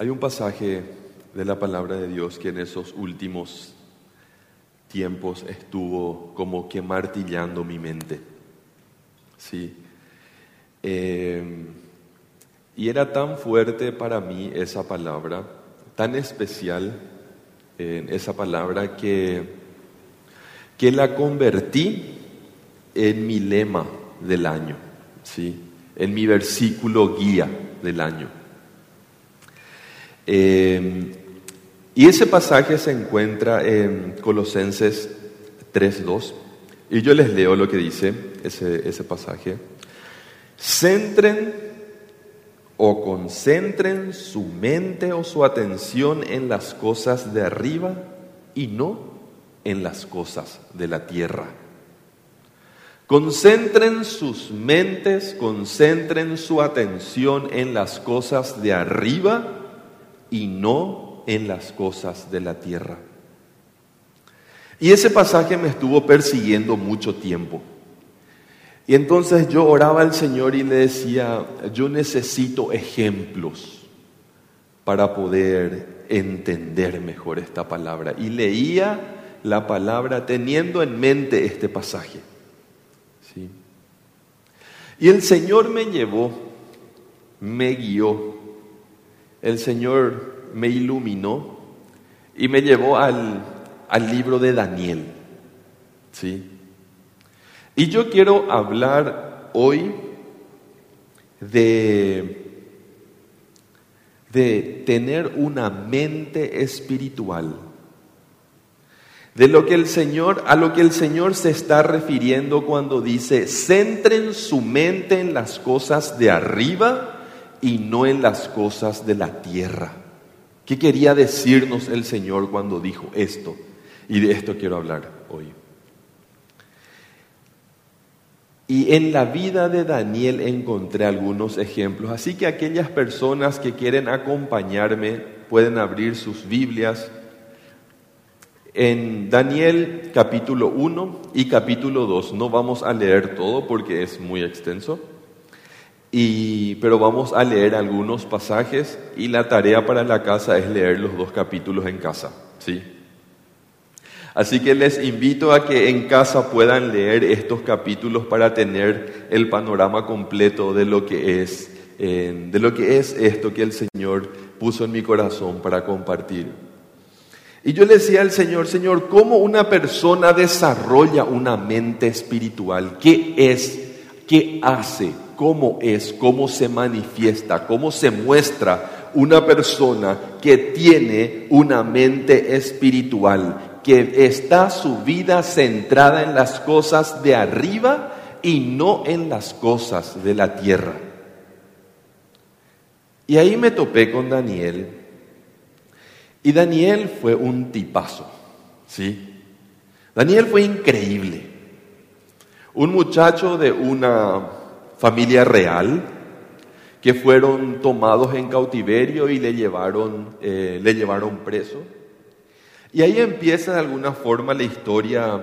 Hay un pasaje de la palabra de Dios que en esos últimos tiempos estuvo como que martillando mi mente. Sí. Eh, y era tan fuerte para mí esa palabra, tan especial esa palabra que, que la convertí en mi lema del año, ¿sí? en mi versículo guía del año. Eh, y ese pasaje se encuentra en Colosenses 3.2. Y yo les leo lo que dice ese, ese pasaje. Centren o concentren su mente o su atención en las cosas de arriba y no en las cosas de la tierra. Concentren sus mentes, concentren su atención en las cosas de arriba y no en las cosas de la tierra. Y ese pasaje me estuvo persiguiendo mucho tiempo. Y entonces yo oraba al Señor y le decía, yo necesito ejemplos para poder entender mejor esta palabra. Y leía la palabra teniendo en mente este pasaje. Y el Señor me llevó, me guió, el Señor me iluminó y me llevó al, al libro de Daniel. ¿sí? Y yo quiero hablar hoy de, de tener una mente espiritual de lo que el Señor, a lo que el Señor se está refiriendo cuando dice, centren su mente en las cosas de arriba y no en las cosas de la tierra. ¿Qué quería decirnos el Señor cuando dijo esto? Y de esto quiero hablar hoy. Y en la vida de Daniel encontré algunos ejemplos, así que aquellas personas que quieren acompañarme pueden abrir sus Biblias en Daniel capítulo 1 y capítulo 2 no vamos a leer todo porque es muy extenso, y, pero vamos a leer algunos pasajes y la tarea para la casa es leer los dos capítulos en casa. ¿sí? Así que les invito a que en casa puedan leer estos capítulos para tener el panorama completo de lo que es, eh, de lo que es esto que el Señor puso en mi corazón para compartir. Y yo le decía al Señor, Señor, ¿cómo una persona desarrolla una mente espiritual? ¿Qué es? ¿Qué hace? ¿Cómo es? ¿Cómo se manifiesta? ¿Cómo se muestra una persona que tiene una mente espiritual? Que está su vida centrada en las cosas de arriba y no en las cosas de la tierra. Y ahí me topé con Daniel y Daniel fue un tipazo, ¿sí? Daniel fue increíble. Un muchacho de una familia real que fueron tomados en cautiverio y le llevaron, eh, le llevaron preso. Y ahí empieza de alguna forma la historia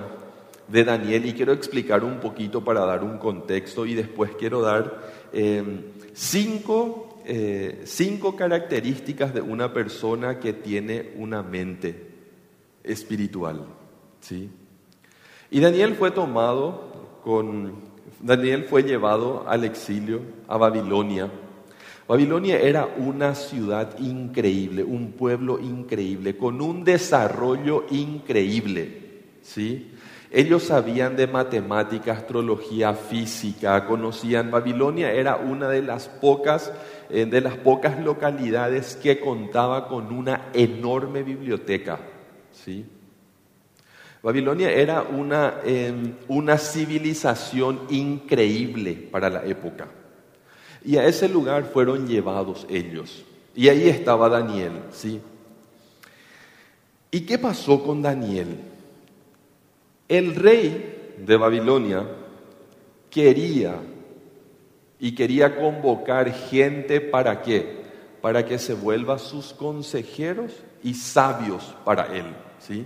de Daniel y quiero explicar un poquito para dar un contexto y después quiero dar eh, cinco eh, cinco características de una persona que tiene una mente espiritual. ¿sí? Y Daniel fue tomado con, Daniel fue llevado al exilio a Babilonia. Babilonia era una ciudad increíble, un pueblo increíble, con un desarrollo increíble. ¿sí? Ellos sabían de matemática, astrología, física, conocían. Babilonia era una de las pocas eh, de las pocas localidades que contaba con una enorme biblioteca. ¿sí? Babilonia era una, em, una civilización increíble para la época. Y a ese lugar fueron llevados ellos. Y ahí estaba Daniel, ¿sí? ¿Y qué pasó con Daniel? El rey de Babilonia quería y quería convocar gente para qué? Para que se vuelva sus consejeros y sabios para él, ¿sí?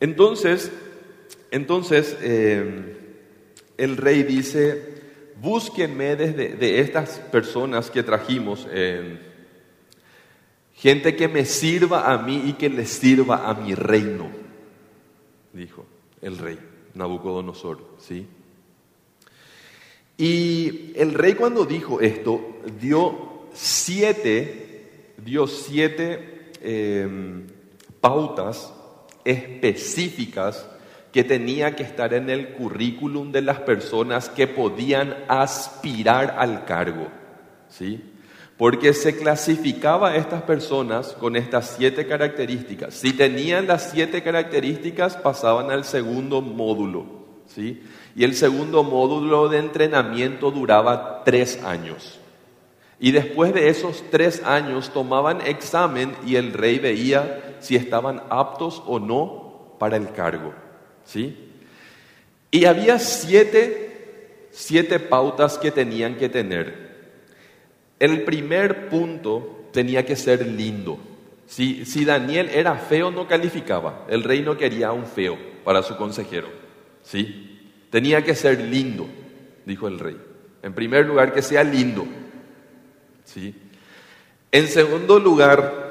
Entonces, entonces eh, el rey dice, búsquenme desde de estas personas que trajimos, eh, gente que me sirva a mí y que le sirva a mi reino, dijo el rey Nabucodonosor, ¿sí? Y el rey cuando dijo esto, dio siete, dio siete em, pautas específicas que tenía que estar en el currículum de las personas que podían aspirar al cargo. ¿sí? Porque se clasificaba a estas personas con estas siete características. Si tenían las siete características, pasaban al segundo módulo. ¿sí? Y el segundo módulo de entrenamiento duraba tres años. Y después de esos tres años tomaban examen y el rey veía si estaban aptos o no para el cargo. ¿sí? Y había siete, siete pautas que tenían que tener. El primer punto tenía que ser lindo. Si, si Daniel era feo, no calificaba. El rey no quería un feo para su consejero. ¿sí? Tenía que ser lindo, dijo el rey. En primer lugar, que sea lindo. ¿Sí? En segundo lugar,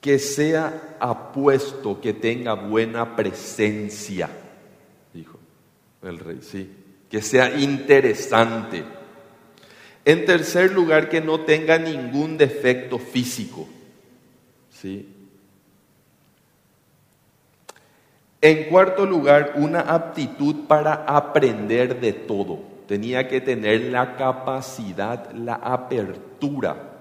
que sea apuesto, que tenga buena presencia, dijo el rey, sí, que sea interesante. En tercer lugar, que no tenga ningún defecto físico, sí. En cuarto lugar, una aptitud para aprender de todo. Tenía que tener la capacidad, la apertura.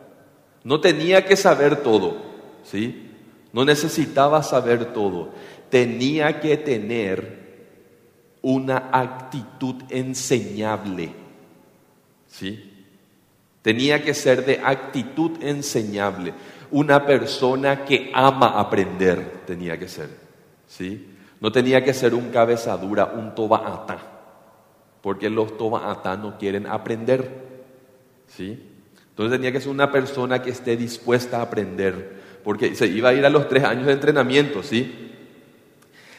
No tenía que saber todo, ¿sí? No necesitaba saber todo, tenía que tener una actitud enseñable, ¿sí? Tenía que ser de actitud enseñable, una persona que ama aprender, tenía que ser, ¿sí? No tenía que ser un cabezadura, un tobaata, porque los tobaata no quieren aprender, ¿sí? Entonces tenía que ser una persona que esté dispuesta a aprender, porque se iba a ir a los tres años de entrenamiento, ¿sí?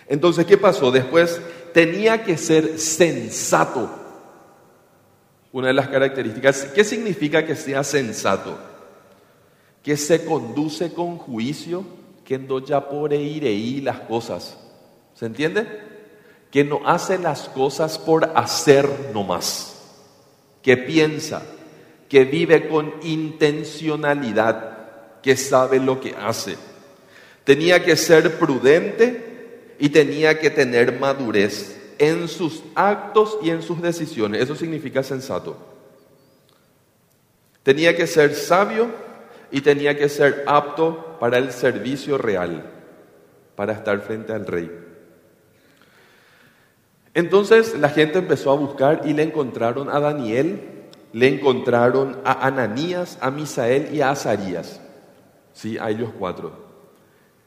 Entonces, ¿qué pasó? Después tenía que ser sensato. Una de las características, ¿qué significa que sea sensato? Que se conduce con juicio, que no ya por ir las cosas. ¿Se entiende? Que no hace las cosas por hacer nomás. Que piensa, que vive con intencionalidad que sabe lo que hace. Tenía que ser prudente y tenía que tener madurez en sus actos y en sus decisiones. Eso significa sensato. Tenía que ser sabio y tenía que ser apto para el servicio real, para estar frente al rey. Entonces la gente empezó a buscar y le encontraron a Daniel, le encontraron a Ananías, a Misael y a Azarías. ¿sí? a ellos cuatro.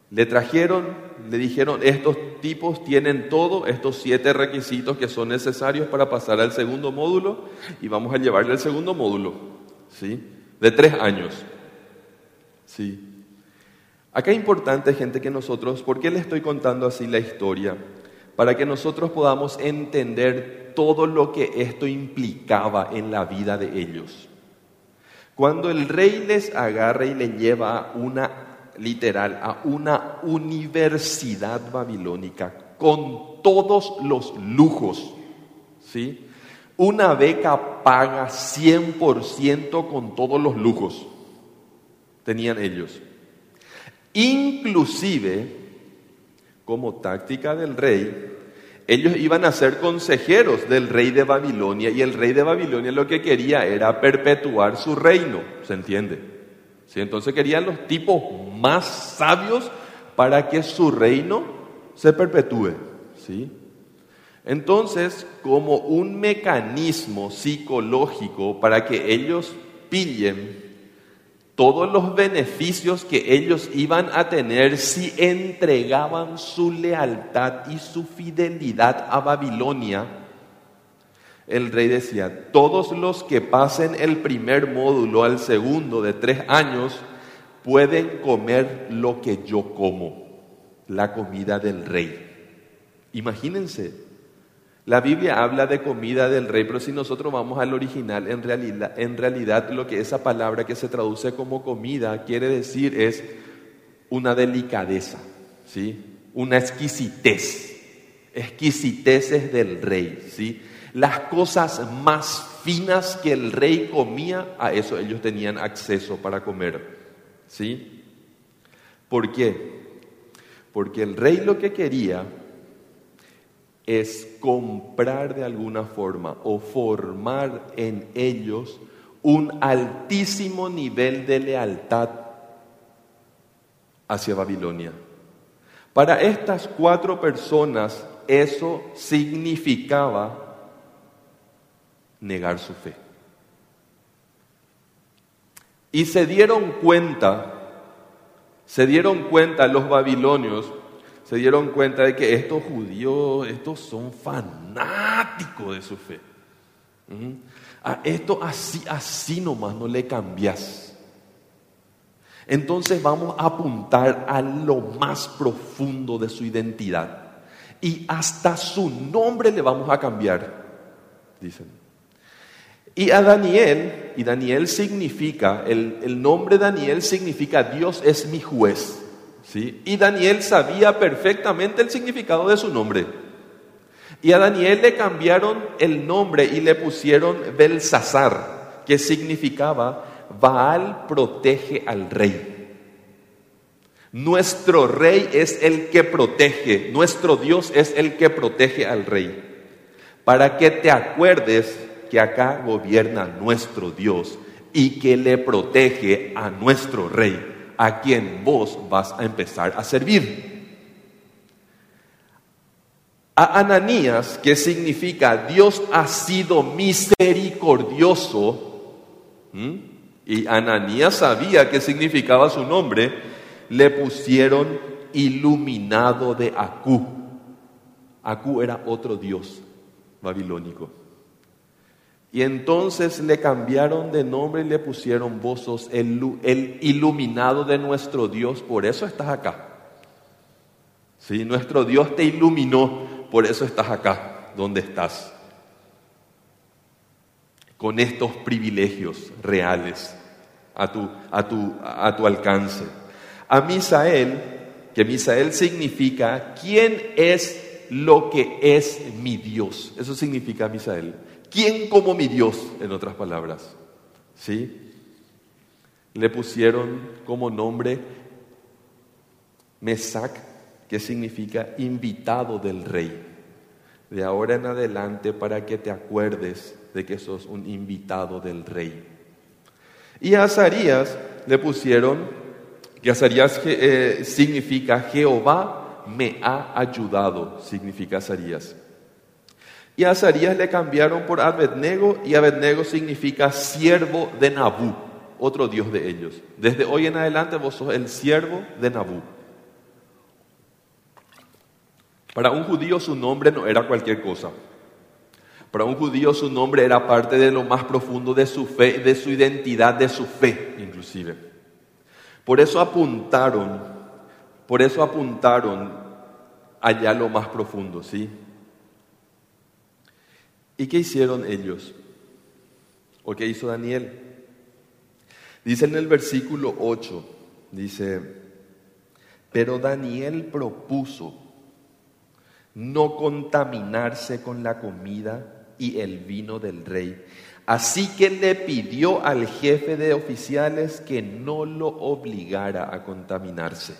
Le trajeron, le dijeron, estos tipos tienen todo, estos siete requisitos que son necesarios para pasar al segundo módulo y vamos a llevarle al segundo módulo, ¿sí? De tres años, ¿sí? Acá es importante, gente, que nosotros, ¿por qué le estoy contando así la historia? Para que nosotros podamos entender todo lo que esto implicaba en la vida de ellos. Cuando el rey les agarra y le lleva a una, literal, a una universidad babilónica con todos los lujos, ¿sí? Una beca paga 100% con todos los lujos, tenían ellos. Inclusive, como táctica del rey, ellos iban a ser consejeros del rey de Babilonia y el rey de Babilonia lo que quería era perpetuar su reino, ¿se entiende? ¿Sí? Entonces querían los tipos más sabios para que su reino se perpetúe, ¿sí? Entonces, como un mecanismo psicológico para que ellos pillen todos los beneficios que ellos iban a tener si entregaban su lealtad y su fidelidad a Babilonia, el rey decía, todos los que pasen el primer módulo al segundo de tres años pueden comer lo que yo como, la comida del rey. Imagínense, La Biblia habla de comida del rey, pero si nosotros vamos al original, en realidad, en realidad lo que esa palabra que se traduce como comida quiere decir es una delicadeza, ¿sí? una exquisitez, exquisiteces del rey. ¿sí? Las cosas más finas que el rey comía, a eso ellos tenían acceso para comer. ¿sí? ¿Por qué? Porque el rey lo que quería es comprar de alguna forma o formar en ellos un altísimo nivel de lealtad hacia Babilonia. Para estas cuatro personas eso significaba negar su fe. Y se dieron cuenta, se dieron cuenta los babilonios se dieron cuenta de que estos judíos, estos son fanáticos de su fe. A esto así, así nomás no le cambias. Entonces vamos a apuntar a lo más profundo de su identidad. Y hasta su nombre le vamos a cambiar, dicen. Y a Daniel, y Daniel significa, el, el nombre Daniel significa Dios es mi juez. Y Daniel sabía perfectamente el significado de su nombre. Y a Daniel le cambiaron el nombre y le pusieron Belsasar, que significaba Baal protege al rey. Nuestro rey es el que protege, nuestro Dios es el que protege al rey. Para que te acuerdes que acá gobierna nuestro Dios y que le protege a nuestro rey a quien vos vas a empezar a servir. A Ananías, que significa Dios ha sido misericordioso, y Ananías sabía qué significaba su nombre, le pusieron iluminado de Acú. Acú era otro dios babilónico. Y entonces le cambiaron de nombre y le pusieron vos el, iluminado de nuestro Dios, por eso estás acá. Sí, nuestro Dios te iluminó, por eso estás acá, donde estás. Con estos privilegios reales a tu, a tu, a tu alcance. A Misael, que Misael significa, ¿quién es lo que es mi Dios? Eso significa Misael ¿Quién como mi Dios? En otras palabras. ¿Sí? Le pusieron como nombre Mesac, que significa invitado del rey. De ahora en adelante para que te acuerdes de que sos un invitado del rey. Y a Azarías le pusieron, que Azarías eh, significa Jehová me ha ayudado, significa Azarías. Y a Azarías le cambiaron por Abednego y Abednego significa siervo de Nabú, otro dios de ellos. Desde hoy en adelante vos sos el siervo de Nabú. Para un judío su nombre no era cualquier cosa. Para un judío su nombre era parte de lo más profundo de su fe, de su identidad, de su fe inclusive. Por eso apuntaron, por eso apuntaron allá lo más profundo, ¿sí? ¿Y qué hicieron ellos? ¿O qué hizo Daniel? Dice en el versículo 8, dice, pero Daniel propuso no contaminarse con la comida y el vino del rey. Así que le pidió al jefe de oficiales que no lo obligara a contaminarse.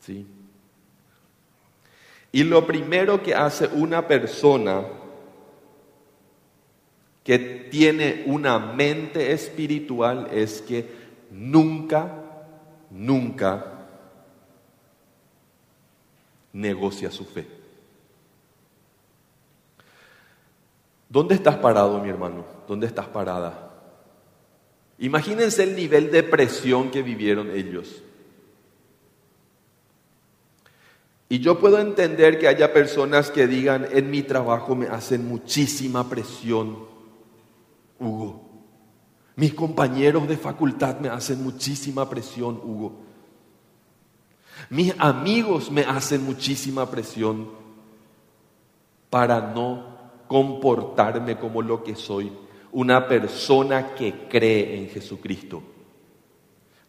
¿Sí? Y lo primero que hace una persona que tiene una mente espiritual es que nunca, nunca negocia su fe. ¿Dónde estás parado, mi hermano? ¿Dónde estás parada? Imagínense el nivel de presión que vivieron ellos. Y yo puedo entender que haya personas que digan, en mi trabajo me hacen muchísima presión, Hugo. Mis compañeros de facultad me hacen muchísima presión, Hugo. Mis amigos me hacen muchísima presión. para no comportarme como lo que soy, una persona que cree en Jesucristo.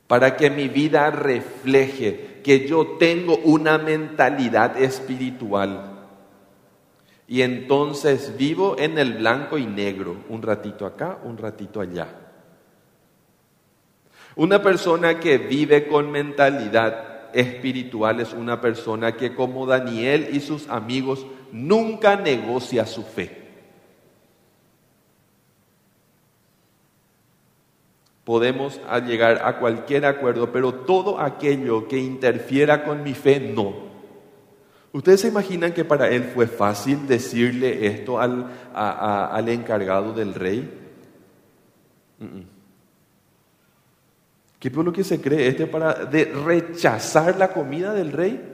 Para que mi vida refleje que yo tengo una mentalidad espiritual. Y entonces vivo en el blanco y negro, un ratito acá, un ratito allá. Una persona que vive con mentalidad espiritual es una persona que como Daniel y sus amigos nunca negocia su fe. Podemos llegar a cualquier acuerdo, pero todo aquello que interfiera con mi fe, no. ¿Ustedes se imaginan que para él fue fácil decirle esto al, al encargado del rey? ¿Qué es lo que se cree este para rechazar la comida del rey?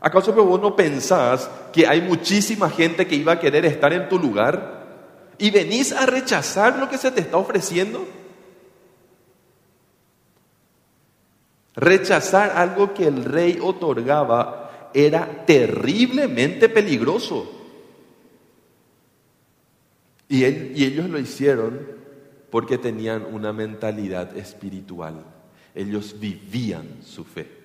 ¿Acaso vos no pensás que hay muchísima gente que iba a querer estar en tu lugar y venís a rechazar lo que se te está ofreciendo? Rechazar algo que el rey otorgaba era terriblemente peligroso. Y, y ellos lo hicieron porque tenían una mentalidad espiritual. Ellos vivían su fe.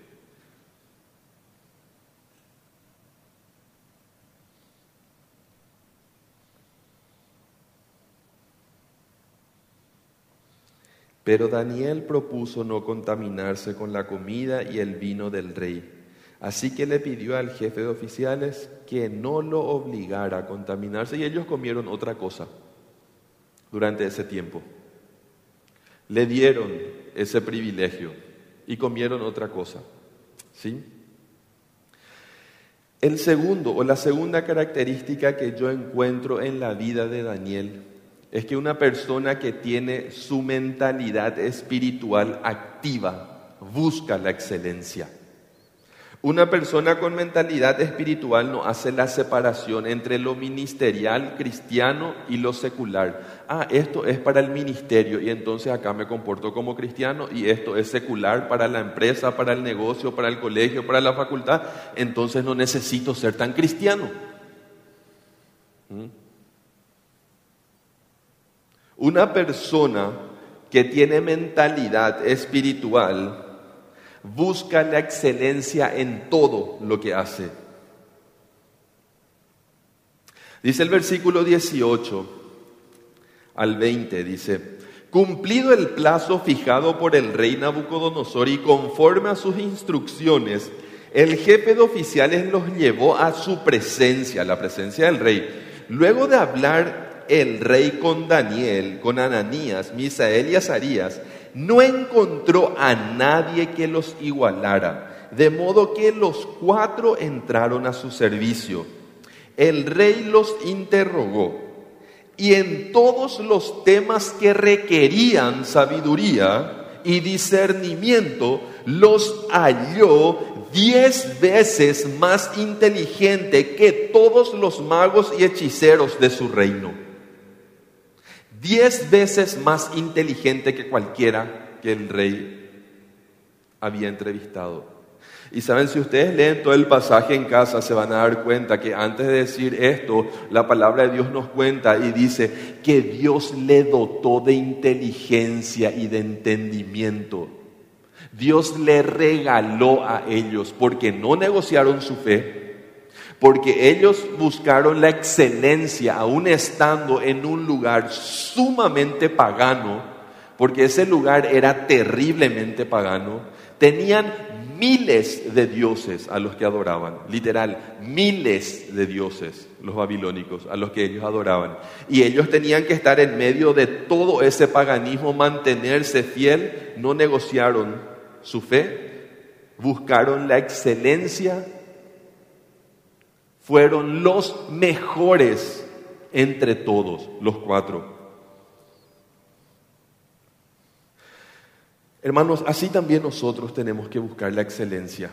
Pero Daniel propuso no contaminarse con la comida y el vino del rey. Así que le pidió al jefe de oficiales que no lo obligara a contaminarse y ellos comieron otra cosa durante ese tiempo. Le dieron ese privilegio y comieron otra cosa. ¿Sí? El segundo o la segunda característica que yo encuentro en la vida de Daniel es que una persona que tiene su mentalidad espiritual activa busca la excelencia. Una persona con mentalidad espiritual no hace la separación entre lo ministerial cristiano y lo secular. Ah, esto es para el ministerio y entonces acá me comporto como cristiano y esto es secular para la empresa, para el negocio, para el colegio, para la facultad. Entonces no necesito ser tan cristiano. ¿Mm? Una persona que tiene mentalidad espiritual busca la excelencia en todo lo que hace. Dice el versículo 18 al 20, dice, cumplido el plazo fijado por el rey Nabucodonosor y conforme a sus instrucciones, el jefe de oficiales los llevó a su presencia, la presencia del rey. Luego de hablar el rey con Daniel, con Ananías, Misael y Azarías, no encontró a nadie que los igualara, de modo que los cuatro entraron a su servicio. El rey los interrogó y en todos los temas que requerían sabiduría y discernimiento, los halló diez veces más inteligente que todos los magos y hechiceros de su reino diez veces más inteligente que cualquiera que el rey había entrevistado. Y saben, si ustedes leen todo el pasaje en casa, se van a dar cuenta que antes de decir esto, la palabra de Dios nos cuenta y dice que Dios le dotó de inteligencia y de entendimiento. Dios le regaló a ellos porque no negociaron su fe, porque ellos buscaron la excelencia aún estando en un lugar sumamente pagano, porque ese lugar era terriblemente pagano, tenían miles de dioses a los que adoraban, literal, miles de dioses los babilónicos a los que ellos adoraban. Y ellos tenían que estar en medio de todo ese paganismo, mantenerse fiel, no negociaron su fe, buscaron la excelencia fueron los mejores entre todos, los cuatro. Hermanos, así también nosotros tenemos que buscar la excelencia.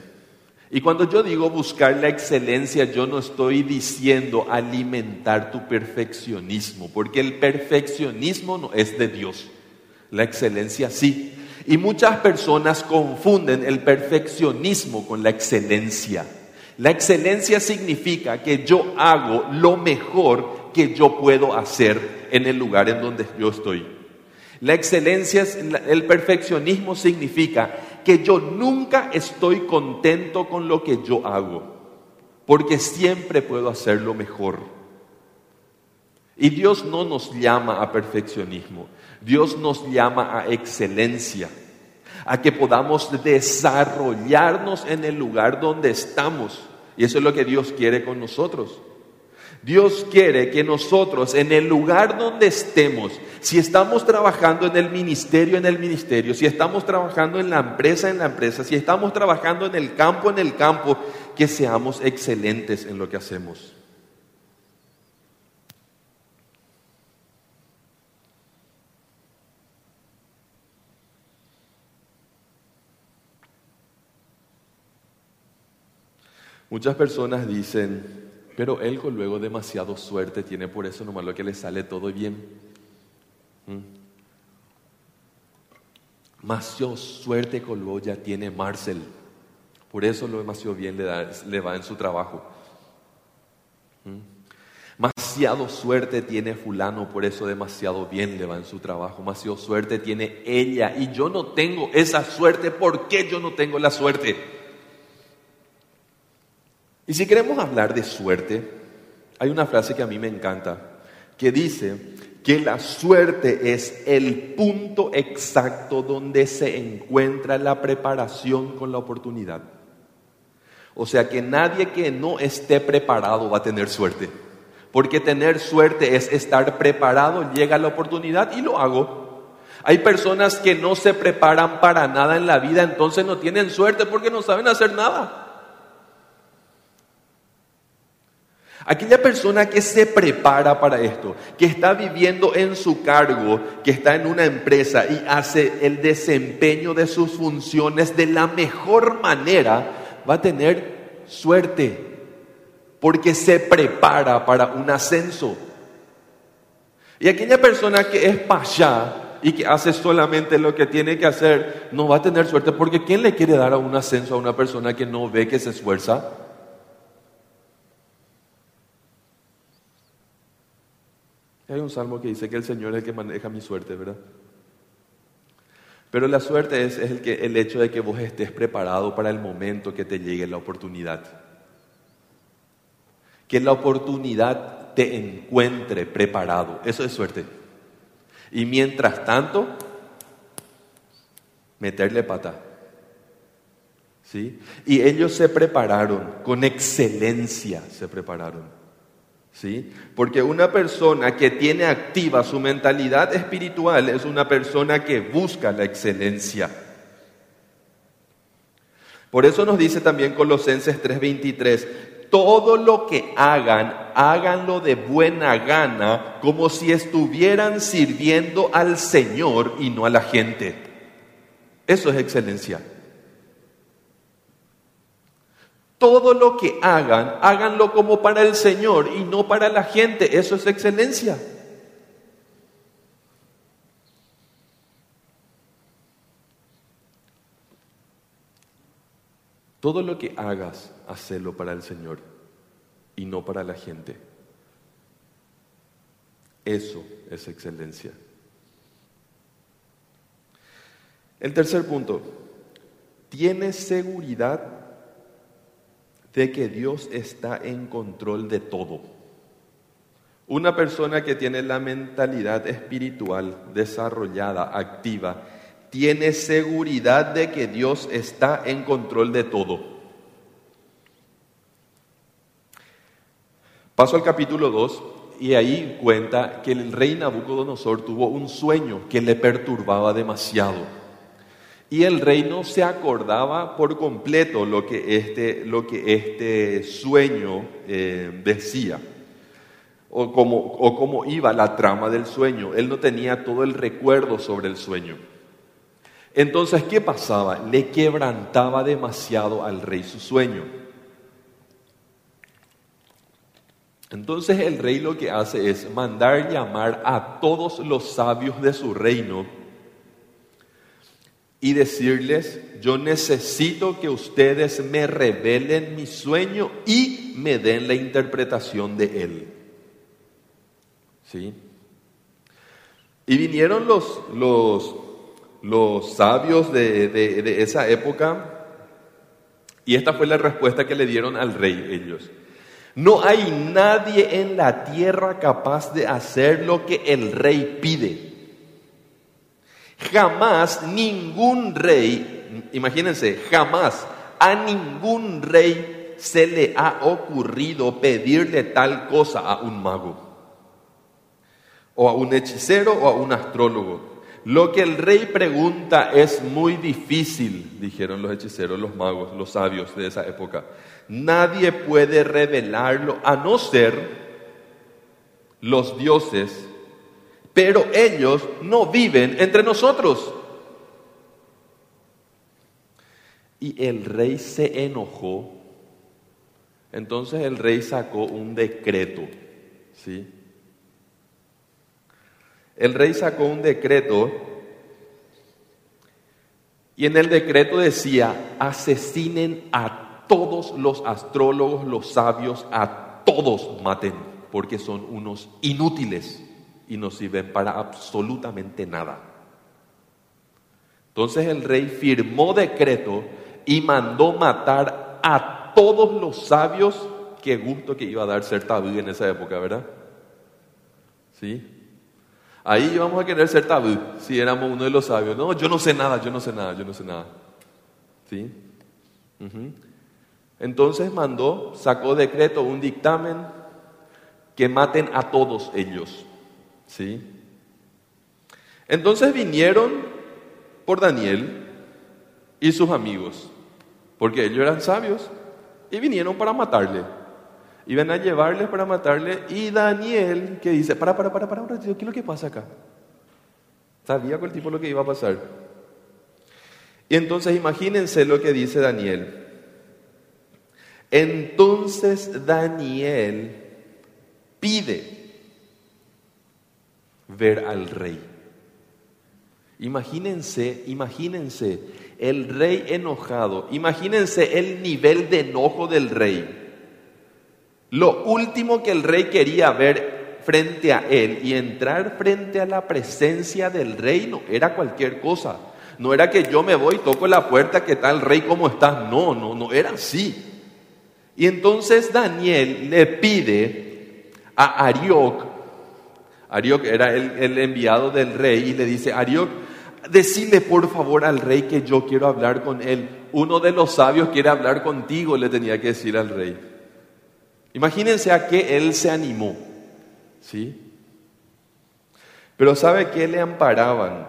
Y cuando yo digo buscar la excelencia, yo no estoy diciendo alimentar tu perfeccionismo, porque el perfeccionismo no es de Dios. La excelencia sí. Y muchas personas confunden el perfeccionismo con la excelencia. La excelencia significa que yo hago lo mejor que yo puedo hacer en el lugar en donde yo estoy. La excelencia, el perfeccionismo significa que yo nunca estoy contento con lo que yo hago, porque siempre puedo hacerlo mejor. Y Dios no nos llama a perfeccionismo, Dios nos llama a excelencia, a que podamos desarrollarnos en el lugar donde estamos. Y eso es lo que Dios quiere con nosotros. Dios quiere que nosotros en el lugar donde estemos, si estamos trabajando en el ministerio, en el ministerio, si estamos trabajando en la empresa, en la empresa, si estamos trabajando en el campo, en el campo, que seamos excelentes en lo que hacemos. Muchas personas dicen, pero él con luego demasiado suerte tiene, por eso nomás lo que le sale todo bien. ¿Mm? suerte con luego ya tiene Marcel. Por eso lo demasiado bien le, le va en su trabajo. ¿Mm? suerte tiene fulano, por eso demasiado bien le va en su trabajo. Demasiado suerte tiene ella y yo no tengo esa suerte. ¿Por qué yo no tengo la suerte? Y si queremos hablar de suerte, hay una frase que a mí me encanta, que dice que la suerte es el punto exacto donde se encuentra la preparación con la oportunidad. O sea que nadie que no esté preparado va a tener suerte. Porque tener suerte es estar preparado, llega la oportunidad y lo hago. Hay personas que no se preparan para nada en la vida, entonces no tienen suerte porque no saben hacer nada. Aquella persona que se prepara para esto, que está viviendo en su cargo, que está en una empresa y hace el desempeño de sus funciones de la mejor manera, va a tener suerte, porque se prepara para un ascenso. Y aquella persona que es allá y que hace solamente lo que tiene que hacer, no va a tener suerte, porque ¿quién le quiere dar un ascenso a una persona que no ve que se esfuerza? Hay un salmo que dice que el Señor es el que maneja mi suerte, ¿verdad? Pero la suerte es, el, el hecho de que vos estés preparado para el momento que te llegue la oportunidad. Que la oportunidad te encuentre preparado. Eso es suerte. Y mientras tanto, meterle pata. ¿Sí? Y ellos se prepararon, con excelencia se prepararon. ¿Sí? Porque una persona que tiene activa su mentalidad espiritual es una persona que busca la excelencia. Por eso nos dice también Colosenses 3:23, todo lo que hagan, háganlo de buena gana, como si estuvieran sirviendo al Señor y no a la gente. Eso es excelencia. Todo lo que hagan, háganlo como para el Señor y no para la gente. Eso es excelencia. Todo lo que hagas, hacelo para el Señor y no para la gente. Eso es excelencia. El tercer punto, tienes seguridad de que Dios está en control de todo. Una persona que tiene la mentalidad espiritual desarrollada, activa, tiene seguridad de que Dios está en control de todo. Paso al capítulo 2 y ahí cuenta que el rey Nabucodonosor tuvo un sueño que le perturbaba demasiado. Y el rey no se acordaba por completo lo que este, lo que este sueño eh, decía, o cómo, o cómo iba la trama del sueño. Él no tenía todo el recuerdo sobre el sueño. Entonces, ¿qué pasaba? Le quebrantaba demasiado al rey su sueño. Entonces el rey lo que hace es mandar llamar a todos los sabios de su reino y decirles, yo necesito que ustedes me revelen mi sueño y me den la interpretación de él. ¿Sí? Y vinieron los, los, los sabios de, de, de esa época y esta fue la respuesta que le dieron al rey ellos. No hay nadie en la tierra capaz de hacer lo que el rey pide. Jamás ningún rey, imagínense, jamás a ningún rey se le ha ocurrido pedirle tal cosa a un mago, o a un hechicero o a un astrólogo. Lo que el rey pregunta es muy difícil, dijeron los hechiceros, los magos, los sabios de esa época. Nadie puede revelarlo a no ser los dioses, pero ellos no viven entre nosotros. Y el rey se enojó. Entonces el rey sacó un decreto, ¿sí? el rey sacó un decreto y en el decreto decía, asesinen a todos los astrólogos, los sabios, a todos maten, porque son unos inútiles y no sirven para absolutamente nada. Entonces el rey firmó decreto y mandó matar a todos los sabios. Qué gusto que iba a dar ser tabú en esa época, ¿verdad? ¿Sí? Ahí íbamos a querer ser tabú si éramos uno de los sabios. No, yo no sé nada, yo no sé nada, yo no sé nada. ¿Sí? Entonces mandó, sacó decreto, un dictamen que maten a todos ellos. ¿Sí? Entonces vinieron por Daniel y sus amigos, porque ellos eran sabios, y vinieron para matarle. Iban a llevarles para matarle y Daniel que dice, para, para, para, para un ratito, ¿qué es lo que pasa acá? Sabía con el tipo lo que iba a pasar. Y entonces imagínense lo que dice Daniel. Entonces Daniel pide ver al rey. Imagínense, imagínense el rey enojado, imagínense el nivel de enojo del rey. Lo último que el rey quería ver frente a él y entrar frente a la presencia del rey no era cualquier cosa. No era que yo me voy, toco la puerta, ¿qué tal rey? ¿Cómo estás? No, no, no era así. Y entonces Daniel le pide a Arioc, Arioc era el, el enviado del rey, y le dice, Arioc, decile por favor al rey que yo quiero hablar con él. Uno de los sabios quiere hablar contigo, le tenía que decir al rey. Imagínense a qué él se animó. ¿Sí? Pero ¿sabe qué le amparaban?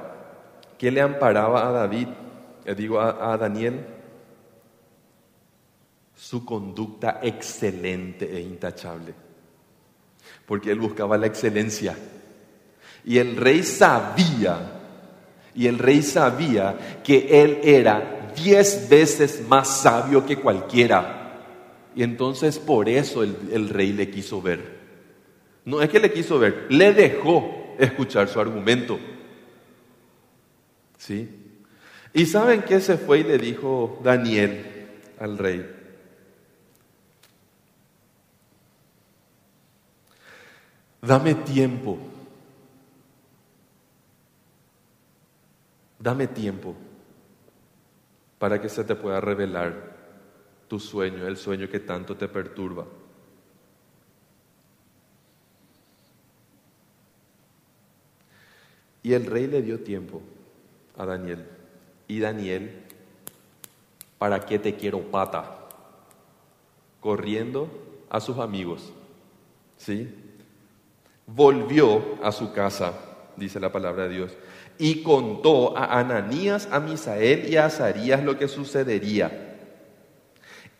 ¿Qué le amparaba a David? Le digo a, a Daniel. Su conducta excelente e intachable. Porque él buscaba la excelencia. Y el rey sabía, y el rey sabía que él era diez veces más sabio que cualquiera. Y entonces por eso el, rey le quiso ver. No es que le quiso ver, le dejó escuchar su argumento. ¿Sí? ¿Y saben qué se fue y le dijo Daniel al rey? Dame tiempo. Dame tiempo para que se te pueda revelar tu sueño, el sueño que tanto te perturba. Y el rey le dio tiempo a Daniel. Y Daniel, ¿para qué te quiero pata? Corriendo a sus amigos. ¿Sí? Volvió a su casa, dice la palabra de Dios, y contó a Ananías, a Misael y a Azarías lo que sucedería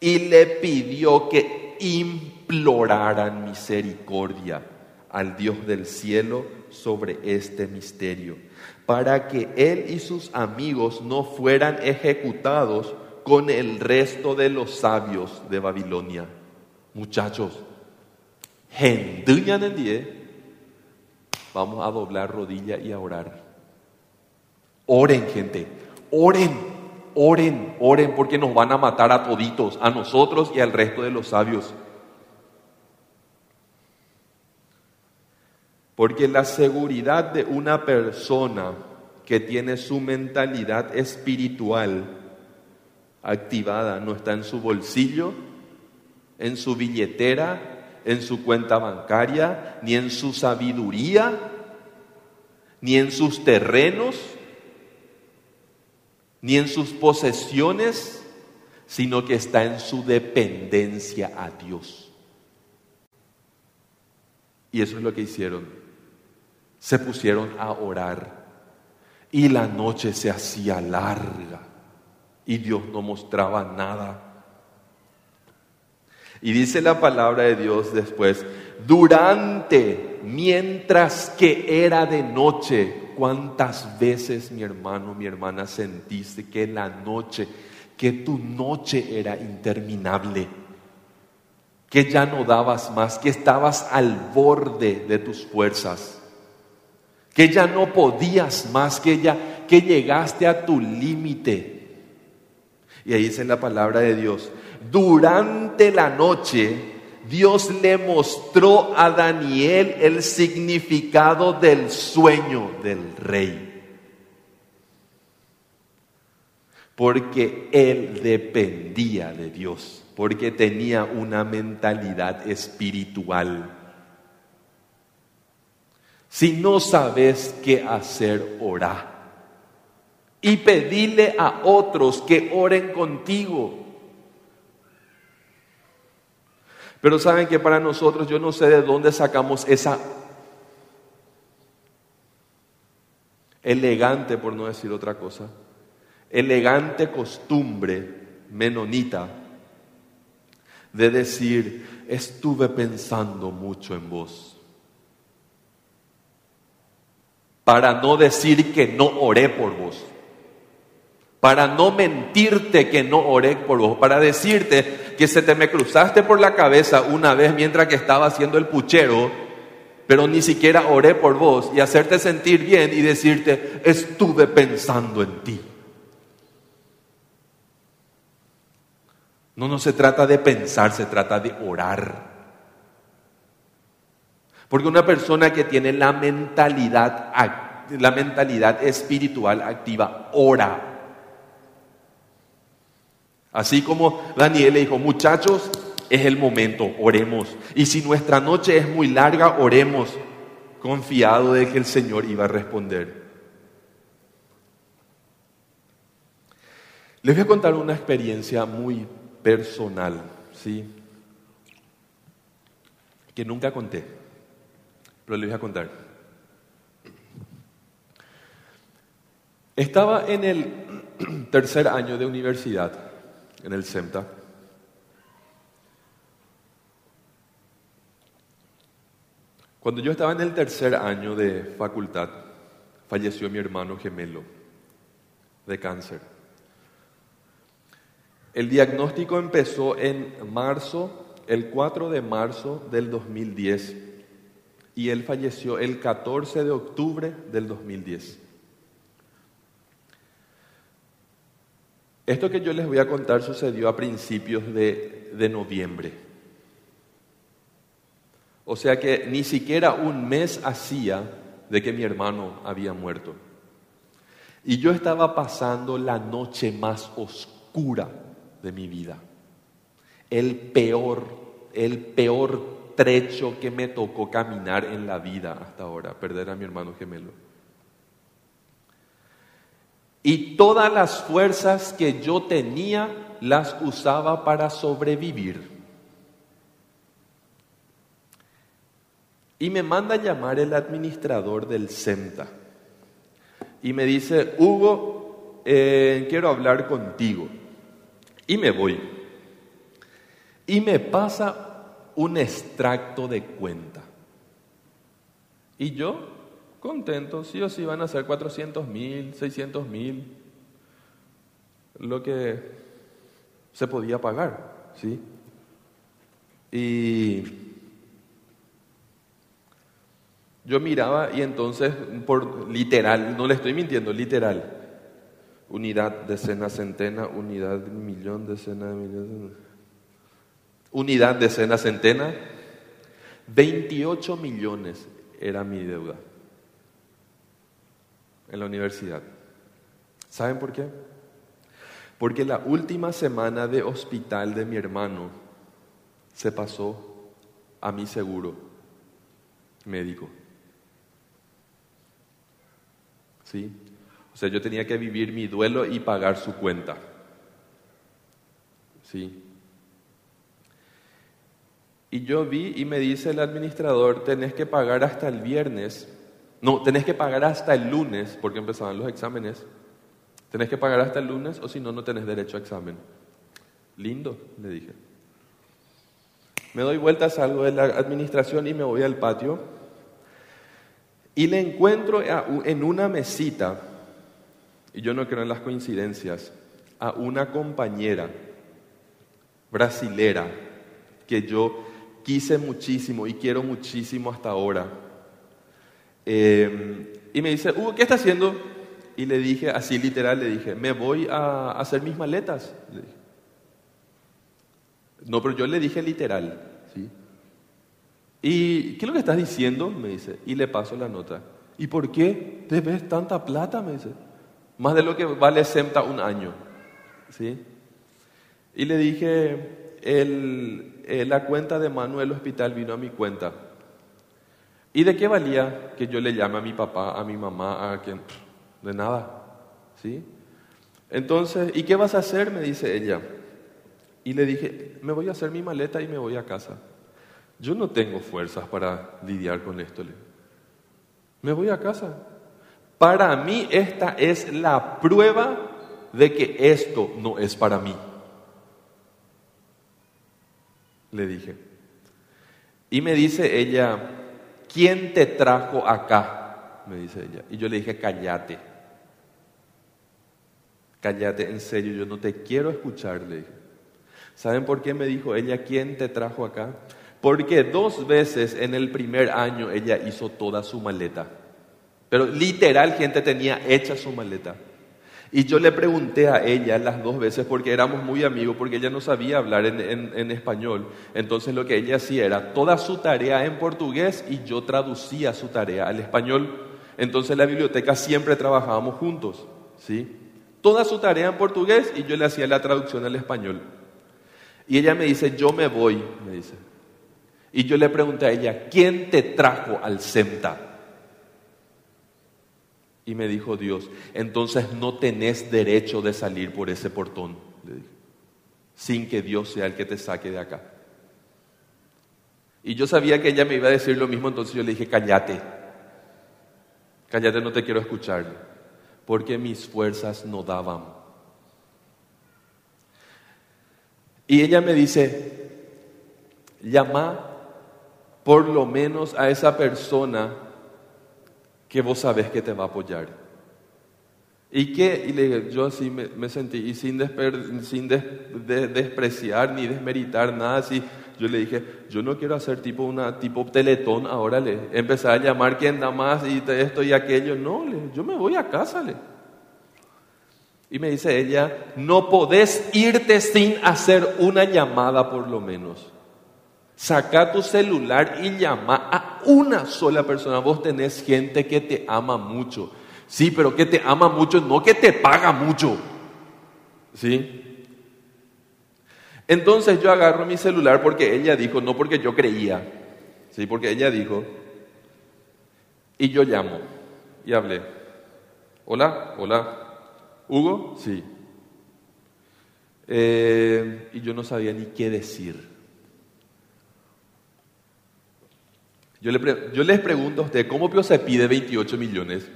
y le pidió que imploraran misericordia al Dios del cielo sobre este misterio, para que él y sus amigos no fueran ejecutados con el resto de los sabios de Babilonia. Muchachos, vamos a doblar rodilla y a orar. Oren, gente, oren, oren, oren, porque nos van a matar a toditos, a nosotros y al resto de los sabios. Porque la seguridad de una persona que tiene su mentalidad espiritual activada no está en su bolsillo, en su billetera, en su cuenta bancaria, ni en su sabiduría, ni en sus terrenos, ni en sus posesiones, sino que está en su dependencia a Dios. Y eso es lo que hicieron. Se pusieron a orar y la noche se hacía larga y Dios no mostraba nada. Y dice la palabra de Dios después, durante, mientras que era de noche, ¿cuántas veces mi hermano, mi hermana sentiste que la noche, que tu noche era interminable? Que ya no dabas más, que estabas al borde de tus fuerzas que ya no podías más, que ya que llegaste a tu límite. Y ahí dice la palabra de Dios, durante la noche Dios le mostró a Daniel el significado del sueño del rey. Porque él dependía de Dios, porque tenía una mentalidad espiritual. Si no sabes qué hacer, orá. Y pedile a otros que oren contigo. Pero saben que para nosotros, yo no sé de dónde sacamos esa elegante, por no decir otra cosa, elegante costumbre menonita de decir, estuve pensando mucho en vos. para no decir que no oré por vos, para no mentirte que no oré por vos, para decirte que se te me cruzaste por la cabeza una vez mientras que estaba haciendo el puchero, pero ni siquiera oré por vos y hacerte sentir bien y decirte, estuve pensando en ti. No, no se trata de pensar, se trata de orar. Porque una persona que tiene la mentalidad, la mentalidad espiritual activa ora. Así como Daniel le dijo, muchachos, es el momento, oremos. Y si nuestra noche es muy larga, oremos, confiado de que el Señor iba a responder. Les voy a contar una experiencia muy personal, ¿sí? Que nunca conté pero les voy a contar. Estaba en el tercer año de universidad, en el CEMTA. Cuando yo estaba en el tercer año de facultad, falleció mi hermano gemelo de cáncer. El diagnóstico empezó en marzo, el 4 de marzo del 2010 y él falleció el 14 de octubre del 2010. Esto que yo les voy a contar sucedió a principios de, de noviembre. O sea que ni siquiera un mes hacía de que mi hermano había muerto. Y yo estaba pasando la noche más oscura de mi vida. El peor, el peor trecho que me tocó caminar en la vida hasta ahora, perder a mi hermano gemelo. Y todas las fuerzas que yo tenía las usaba para sobrevivir. Y me manda a llamar el administrador del CEMTA. Y me dice, Hugo, eh, quiero hablar contigo. Y me voy. Y me pasa un extracto de cuenta. Y yo, contento, sí o sí van a ser 400 mil, 600 mil, lo que se podía pagar, ¿sí? Y yo miraba y entonces, por literal, no le estoy mintiendo, literal, unidad, decena, centena, unidad, millón, decena, millón. Unidad, decena, centena. 28 millones era mi deuda en la universidad. ¿Saben por qué? Porque la última semana de hospital de mi hermano se pasó a mi seguro médico. ¿Sí? O sea, yo tenía que vivir mi duelo y pagar su cuenta. ¿Sí? Y yo vi y me dice el administrador, tenés que pagar hasta el viernes. No, tenés que pagar hasta el lunes, porque empezaban los exámenes. Tenés que pagar hasta el lunes o si no, no tenés derecho a examen. Lindo, le dije. Me doy vuelta, salgo de la administración y me voy al patio. Y le encuentro en una mesita, y yo no creo en las coincidencias, a una compañera brasilera que yo quise muchísimo y quiero muchísimo hasta ahora. Eh, y me dice, Hugo, ¿qué está haciendo? Y le dije, así literal, le dije, me voy a hacer mis maletas. No, pero yo le dije literal, ¿sí? ¿Y qué es lo que estás diciendo? Me dice, y le paso la nota. ¿Y por qué debes tanta plata? Me dice, más de lo que vale SEMTA un año, ¿sí? Y le dije, el, eh, la cuenta de Manuel Hospital vino a mi cuenta. ¿Y de qué valía que yo le llame a mi papá, a mi mamá, a quien? De nada. ¿Sí? Entonces, ¿y qué vas a hacer? Me dice ella. Y le dije, me voy a hacer mi maleta y me voy a casa. Yo no tengo fuerzas para lidiar con esto. Me voy a casa. Para mí esta es la prueba de que esto no es para mí. Le dije. Y me dice ella, ¿quién te trajo acá? Me dice ella. Y yo le dije, cállate. Cállate, en serio, yo no te quiero escuchar, le dije. ¿Saben por qué me dijo ella, quién te trajo acá? Porque dos veces en el primer año ella hizo toda su maleta. Pero literal, gente tenía hecha su maleta. Y yo le pregunté a ella las dos veces, porque éramos muy amigos, porque ella no sabía hablar en, español. Entonces lo que ella hacía era toda su tarea en portugués y yo traducía su tarea al español. Entonces en la biblioteca siempre trabajábamos juntos. ¿sí? Toda su tarea en portugués y yo le hacía la traducción al español. Y ella me dice, yo me voy, me dice. Y yo le pregunté a ella, ¿quién te trajo al SEMTA? Y me dijo Dios, entonces no tenés derecho de salir por ese portón, le dije, sin que Dios sea el que te saque de acá. Y yo sabía que ella me iba a decir lo mismo, entonces yo le dije, cállate, cállate, no te quiero escuchar, porque mis fuerzas no daban. Y ella me dice, llama por lo menos a esa persona que vos sabés que te va a apoyar. ¿Y qué? Y le yo así me, sentí, y sin, sin despreciar ni desmeritar nada así, yo le dije, yo no quiero hacer tipo una tipo teletón ahora, le empezar a llamar quién da más y esto y aquello, no, le, yo me voy a casa, le. Y me dice ella, no podés irte sin hacer una llamada por lo menos. Saca tu celular y llama a una sola persona. Vos tenés gente que te ama mucho. Sí, pero que te ama mucho, no que te paga mucho. ¿Sí? Entonces yo agarro mi celular porque ella dijo, no porque yo creía. Sí, porque ella dijo. Y yo llamo y hablé. Hola, hola. ¿Hugo? Sí. Eh, y yo no sabía ni qué decir. Yo, les pregunto a usted, ¿cómo se pide 28 millones?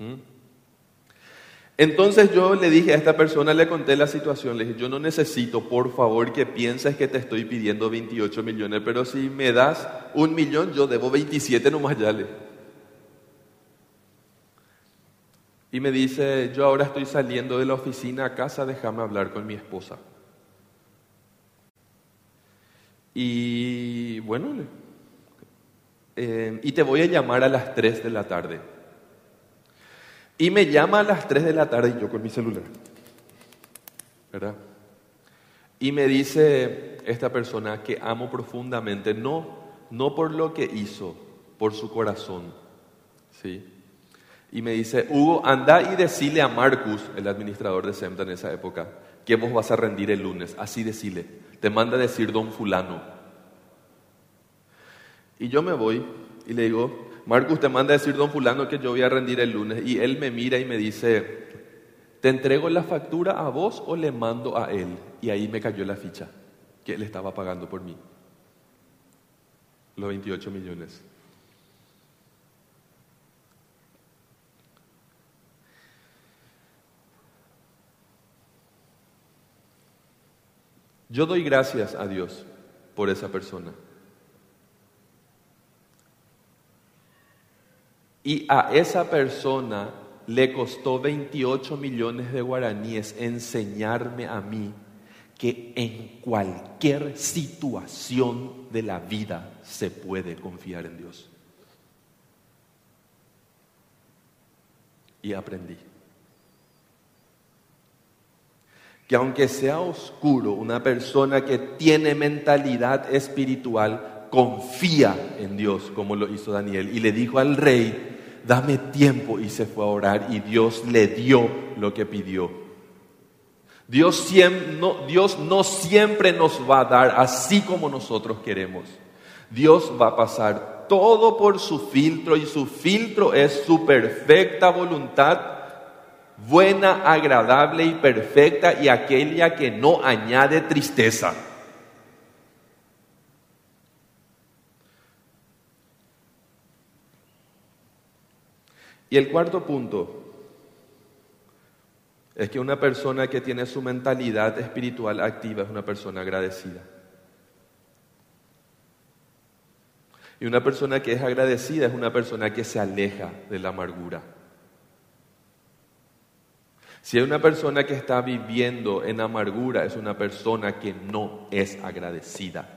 ¿Mm? Entonces yo le dije a esta persona, le conté la situación, le dije, yo no necesito, por favor, que pienses que te estoy pidiendo 28 millones, pero si me das un millón, yo debo 27 nomás ya le. Y me dice, yo ahora estoy saliendo de la oficina a casa, déjame hablar con mi esposa. Y bueno, eh, y te voy a llamar a las 3 de la tarde. Y me llama a las 3 de la tarde y yo con mi celular. ¿Verdad? Y me dice esta persona que amo profundamente, no, no por lo que hizo, por su corazón. ¿Sí? Y me dice, Hugo, anda y decile a Marcus, el administrador de SEMTA en esa época, que vos vas a rendir el lunes. Así decile. Te manda a decir don fulano. Y yo me voy y le digo, Marcus te manda a decir don fulano que yo voy a rendir el lunes. Y él me mira y me dice, ¿te entrego la factura a vos o le mando a él? Y ahí me cayó la ficha que él estaba pagando por mí. Los 28 millones. Yo doy gracias a Dios por esa persona. Y a esa persona le costó 28 millones de guaraníes enseñarme a mí que en cualquier situación de la vida se puede confiar en Dios. Y aprendí. Que aunque sea oscuro, una persona que tiene mentalidad espiritual confía en Dios, como lo hizo Daniel, y le dijo al rey, dame tiempo y se fue a orar y Dios le dio lo que pidió. Dios, no, Dios no siempre nos va a dar así como nosotros queremos. Dios va a pasar todo por su filtro y su filtro es su perfecta voluntad, buena, agradable y perfecta y aquella que no añade tristeza. Y el cuarto punto es que una persona que tiene su mentalidad espiritual activa es una persona agradecida. Y una persona que es agradecida es una persona que se aleja de la amargura. Si hay una persona que está viviendo en amargura, es una persona que no es agradecida.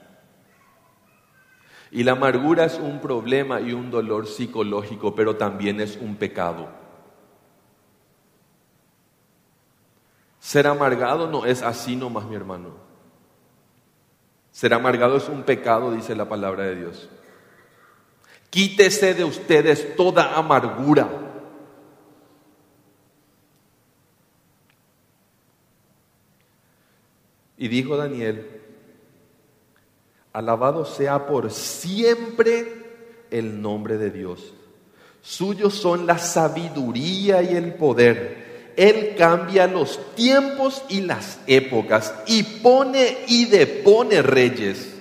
Y la amargura es un problema y un dolor psicológico, pero también es un pecado. Ser amargado no es así nomás, mi hermano. Ser amargado es un pecado, dice la palabra de Dios. Quítese de ustedes toda amargura. Y dijo Daniel, Alabado sea por siempre el nombre de Dios. Suyos son la sabiduría y el poder. Él cambia los tiempos y las épocas y pone y depone reyes.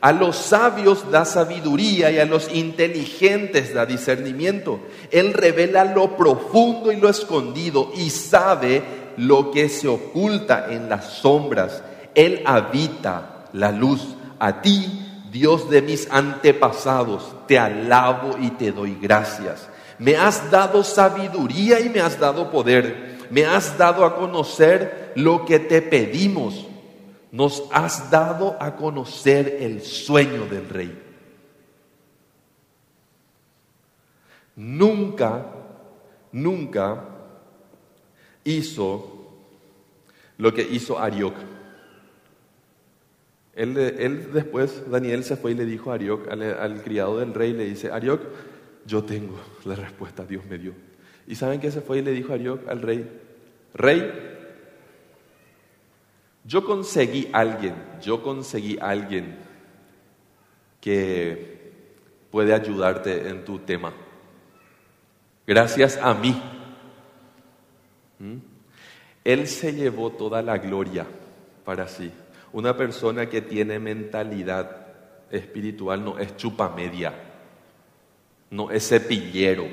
A los sabios da sabiduría y a los inteligentes da discernimiento. Él revela lo profundo y lo escondido y sabe lo que se oculta en las sombras. Él habita la luz. A ti, Dios de mis antepasados, te alabo y te doy gracias. Me has dado sabiduría y me has dado poder. Me has dado a conocer lo que te pedimos. Nos has dado a conocer el sueño del rey. Nunca, nunca hizo lo que hizo Arioc. Él, después, Daniel se fue y le dijo a Arioc, al, criado del rey, le dice, Arioc, yo tengo la respuesta, Dios me dio. ¿Y saben qué se fue y le dijo Arioc al rey? Rey, yo conseguí alguien, yo conseguí alguien que puede ayudarte en tu tema. Gracias a mí. ¿Mm? Él se llevó toda la gloria para sí. Una persona que tiene mentalidad espiritual no es chupa media, no es cepillero.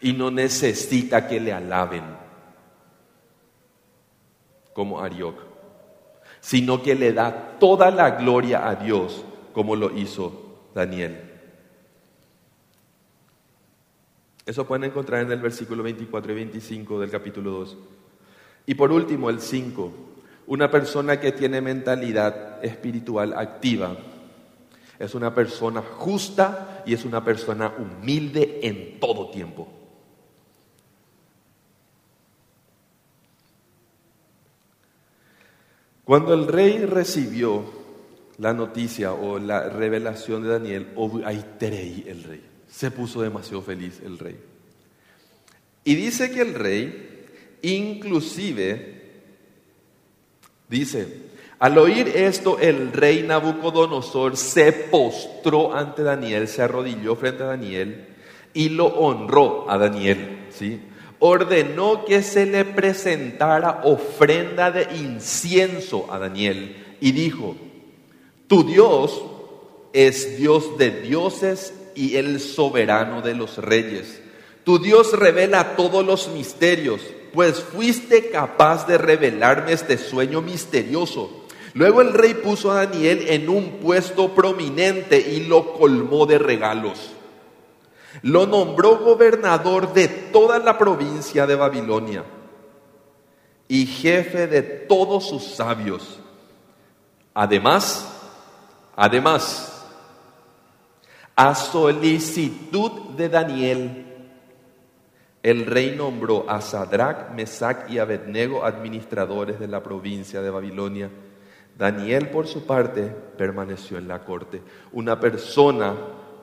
Y no necesita que le alaben como Arioc, sino que le da toda la gloria a Dios como lo hizo Daniel. Eso pueden encontrar en el versículo 24 y 25 del capítulo 2. Y por último, el 5, una persona que tiene mentalidad espiritual activa es una persona justa y es una persona humilde en todo tiempo. Cuando el rey recibió la noticia o la revelación de Daniel, Aiterei el rey, se puso demasiado feliz el rey. Y dice que el rey, inclusive, dice, al oír esto, el rey Nabucodonosor se postró ante Daniel, se arrodilló frente a Daniel y lo honró a Daniel, ¿sí? ordenó que se le presentara ofrenda de incienso a Daniel y dijo, tu Dios es Dios de dioses y el soberano de los reyes. Tu Dios revela todos los misterios, pues fuiste capaz de revelarme este sueño misterioso. Luego el rey puso a Daniel en un puesto prominente y lo colmó de regalos. Lo nombró gobernador de toda la provincia de Babilonia y jefe de todos sus sabios. Además, además, a solicitud de Daniel, el rey nombró a Sadrach, Mesach y Abednego administradores de la provincia de Babilonia. Daniel, por su parte, permaneció en la corte. Una persona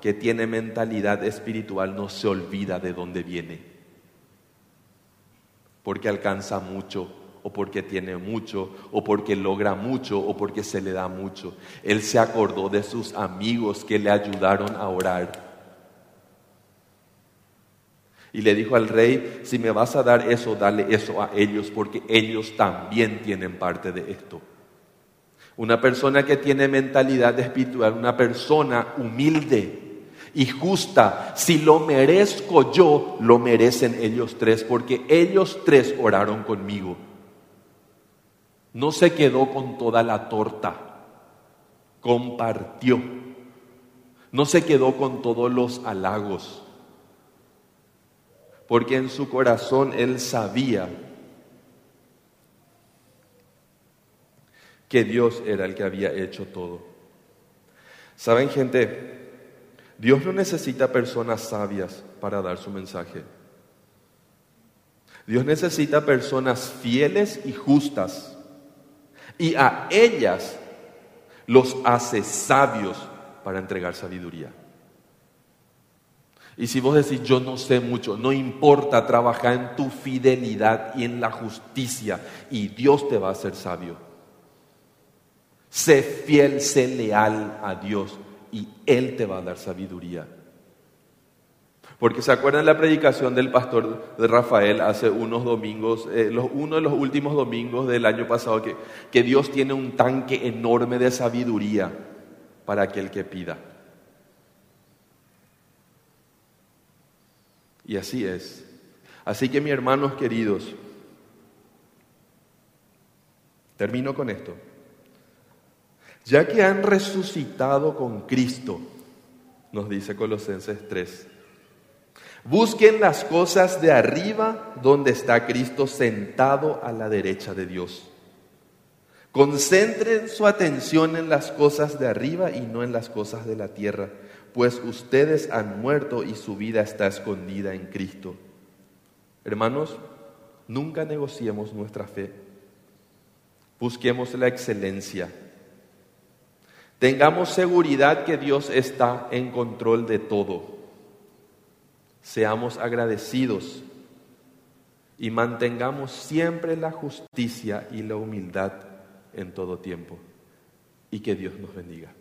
que tiene mentalidad espiritual no se olvida de dónde viene. Porque alcanza mucho, o porque tiene mucho, o porque logra mucho, o porque se le da mucho. Él se acordó de sus amigos que le ayudaron a orar. Y le dijo al rey, si me vas a dar eso, dale eso a ellos, porque ellos también tienen parte de esto. Una persona que tiene mentalidad espiritual, una persona humilde, y justa. Si lo merezco yo, lo merecen ellos tres, porque ellos tres oraron conmigo. No se quedó con toda la torta, compartió. No se quedó con todos los halagos, porque en su corazón él sabía que Dios era el que había hecho todo. ¿Saben gente? Dios no necesita personas sabias para dar su mensaje. Dios necesita personas fieles y justas. Y a ellas los hace sabios para entregar sabiduría. Y si vos decís, yo no sé mucho, no importa, trabajar en tu fidelidad y en la justicia y Dios te va a hacer sabio. Sé fiel, sé leal a Dios y Él te va a dar sabiduría. Porque se acuerdan la predicación del pastor Rafael hace unos domingos, eh, uno de los últimos domingos del año pasado, que, que Dios tiene un tanque enorme de sabiduría para aquel que pida. Y así es. Así que mis hermanos queridos, termino con esto ya que han resucitado con Cristo, nos dice Colosenses 3. Busquen las cosas de arriba donde está Cristo sentado a la derecha de Dios. Concentren su atención en las cosas de arriba y no en las cosas de la tierra, pues ustedes han muerto y su vida está escondida en Cristo. Hermanos, nunca negociemos nuestra fe. Busquemos la excelencia Tengamos seguridad que Dios está en control de todo. Seamos agradecidos y mantengamos siempre la justicia y la humildad en todo tiempo. Y que Dios nos bendiga.